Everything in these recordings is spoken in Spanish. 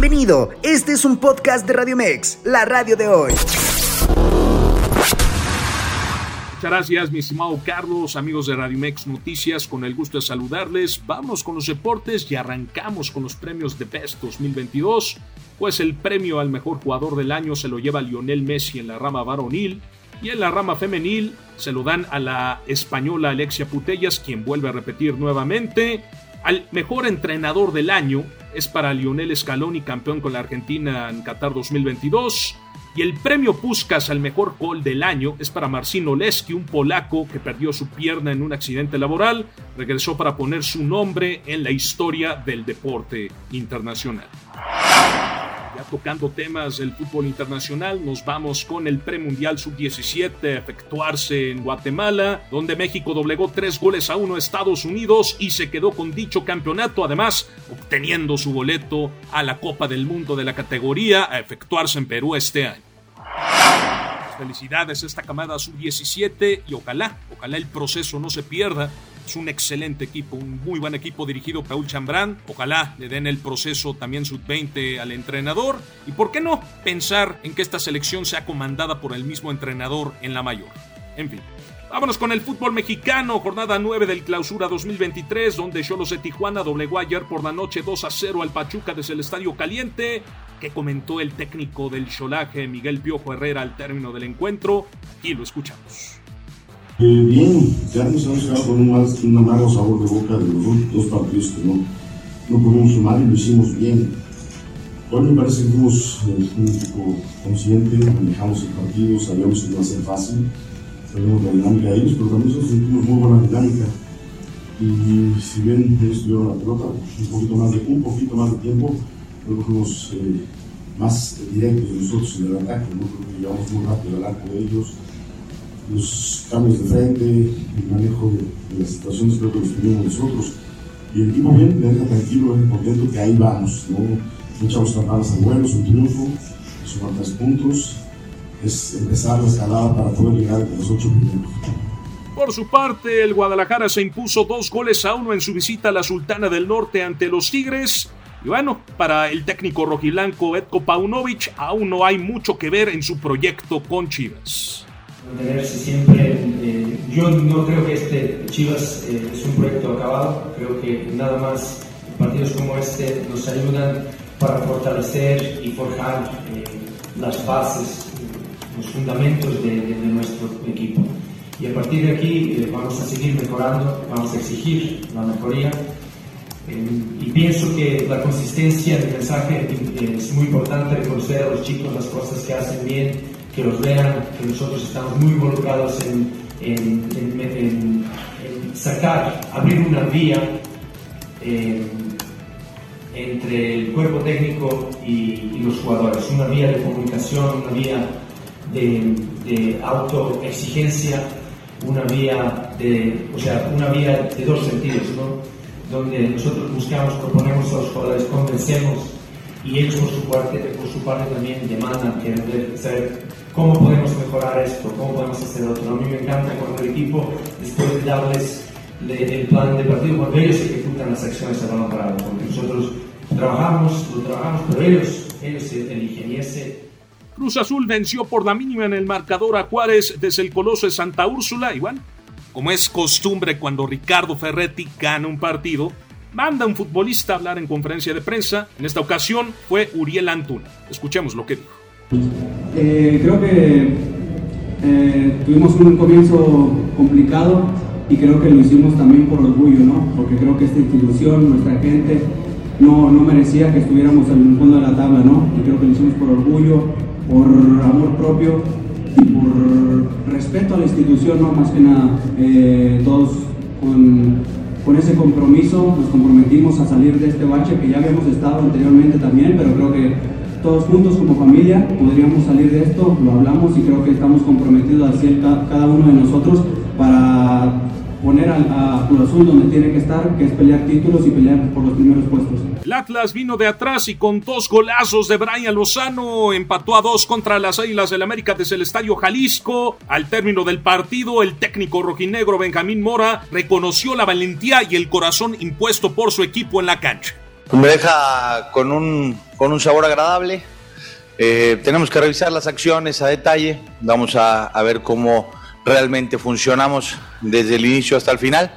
Bienvenido, este es un podcast de Radio Mex, la radio de hoy. Muchas gracias, mi estimado Carlos, amigos de Radio Mex Noticias, con el gusto de saludarles. Vamos con los deportes y arrancamos con los premios de Best 2022, pues el premio al mejor jugador del año se lo lleva Lionel Messi en la rama varonil y en la rama femenil se lo dan a la española Alexia Putellas, quien vuelve a repetir nuevamente. Al mejor entrenador del año es para Lionel Scaloni, campeón con la Argentina en Qatar 2022. Y el premio Puskas al mejor gol del año es para Marcin Oleski, un polaco que perdió su pierna en un accidente laboral, regresó para poner su nombre en la historia del deporte internacional. Ya tocando temas del fútbol internacional, nos vamos con el premundial sub-17 a efectuarse en Guatemala, donde México doblegó tres goles a uno a Estados Unidos y se quedó con dicho campeonato, además obteniendo su boleto a la Copa del Mundo de la categoría a efectuarse en Perú este año. Felicidades a esta camada sub-17 y ojalá, ojalá el proceso no se pierda es un excelente equipo, un muy buen equipo dirigido por Paul Chambrán. Ojalá le den el proceso también sub-20 al entrenador. Y por qué no pensar en que esta selección sea comandada por el mismo entrenador en la mayor. En fin. Vámonos con el fútbol mexicano, jornada 9 del clausura 2023, donde Cholos de Tijuana doblegó ayer por la noche 2 a 0 al Pachuca desde el Estadio Caliente, que comentó el técnico del Cholaje, Miguel Piojo Herrera, al término del encuentro. Aquí lo escuchamos. Eh, bien, ya nos hemos quedado con un, mal, un amargo sabor de boca de los dos partidos que no, no pudimos sumar y lo hicimos bien. Hoy me parece que fuimos eh, un equipo consciente, manejamos el partido, sabíamos que iba a ser fácil, sabíamos la dinámica de ellos, pero también nosotros sentimos muy buena dinámica. Y si bien ellos tuvieron la pelota un poquito más de, un poquito más de tiempo, creo que fuimos eh, más directos nosotros en el ataque, ¿no? creo que llevamos muy rápido al arco de ellos los cambios de frente, el manejo de, las situaciones creo que los tuvimos nosotros. Y el equipo bien, deja tranquilo, me contento que ahí vamos. No echamos campanas al vuelo, es un triunfo, sumar tres puntos, es empezar la escalada para poder llegar a los ocho primeros. Por su parte, el Guadalajara se impuso dos goles a uno en su visita a la Sultana del Norte ante los Tigres. Y bueno, para el técnico rojiblanco Edko Paunovic, aún no hay mucho que ver en su proyecto con Chivas mantenerse siempre. Eh, yo no creo que este Chivas eh, es un proyecto acabado, creo que nada más partidos como este nos ayudan para fortalecer y forjar eh, las bases, los fundamentos de, de, de, nuestro equipo. Y a partir de aquí vamos a seguir mejorando, vamos a exigir la mejoría. y pienso que la consistencia del mensaje es muy importante, reconocer a los chicos las cosas que hacen bien, que los vean, que nosotros estamos muy involucrados en, en, en, en sacar, abrir una vía eh, entre el cuerpo técnico y, y, los jugadores, una vía de comunicación, una vía de, de autoexigencia, una vía de, o sea, una vía de dos sentidos, ¿no? donde nosotros buscamos, proponemos a los jugadores, convencemos y ellos por su parte, por su parte también demandan, quieren saber cómo podemos mejorar esto, cómo podemos hacer otro. A mí me encanta cuando el equipo, después de darles el plan de partido, cuando ellos ejecutan las acciones a balón parado, porque nosotros trabajamos, lo trabajamos, pero ellos, ellos eligen y ese Cruz Azul venció por la mínima en el marcador a Juárez desde el Coloso de Santa Úrsula. Y bueno, como es costumbre cuando Ricardo Ferretti gana un partido, manda a un futbolista a hablar en conferencia de prensa. En esta ocasión fue Uriel Antuna. Escuchemos lo que dijo. Eh, creo que eh, tuvimos un comienzo complicado y creo que lo hicimos también por orgullo, ¿no? Porque creo que esta institución, nuestra gente, no, no merecía que estuviéramos en el fondo de la tabla, ¿no? Y creo que lo hicimos por orgullo, por amor propio y por respeto a la institución, ¿no? Más que nada, eh, todos con, con ese compromiso nos comprometimos a salir de este bache que ya habíamos estado anteriormente también, pero creo que todos juntos como familia podríamos salir de esto, lo hablamos y creo que estamos comprometidos hacia cada uno de nosotros para poner a, a Cruz Azul donde tiene que estar, que es pelear títulos y pelear por los primeros puestos. El Atlas vino de atrás y con dos golazos de Brian Lozano empató a dos contra las Águilas del América desde el Estadio Jalisco. Al término del partido, el técnico rojinegro Benjamín Mora reconoció la valentía y el corazón impuesto por su equipo en la cancha. Me deja con un, con un sabor agradable. Eh, tenemos que revisar las acciones a detalle. Vamos a, a, ver cómo realmente funcionamos desde el inicio hasta el final.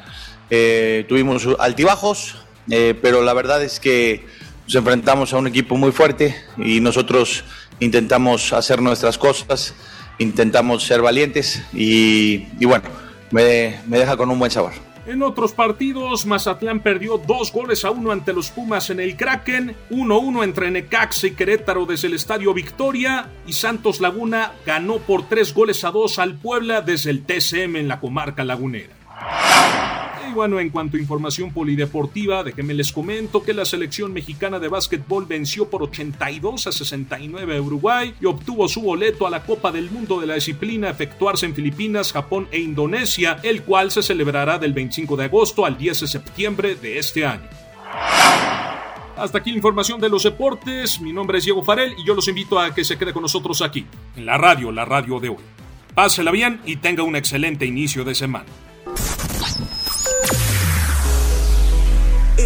Eh, tuvimos altibajos, eh, pero la verdad es que nos enfrentamos a un equipo muy fuerte y nosotros intentamos hacer nuestras cosas, intentamos ser valientes y, y bueno, me, me deja con un buen sabor. En otros partidos, Mazatlán perdió dos goles a uno ante los Pumas en el Kraken, 1-1 entre Necaxa y Querétaro desde el Estadio Victoria y Santos Laguna ganó por tres goles a dos al Puebla desde el TCM en la comarca lagunera. Y bueno, en cuanto a información polideportiva, déjenme les comento que la selección mexicana de básquetbol venció por 82 a 69 a Uruguay y obtuvo su boleto a la Copa del Mundo de la disciplina efectuarse en Filipinas, Japón e Indonesia, el cual se celebrará del 25 de agosto al 10 de septiembre de este año. Hasta aquí la información de los deportes. Mi nombre es Diego Farel y yo los invito a que se quede con nosotros aquí, en la radio, la radio de hoy. Pásela bien y tenga un excelente inicio de semana.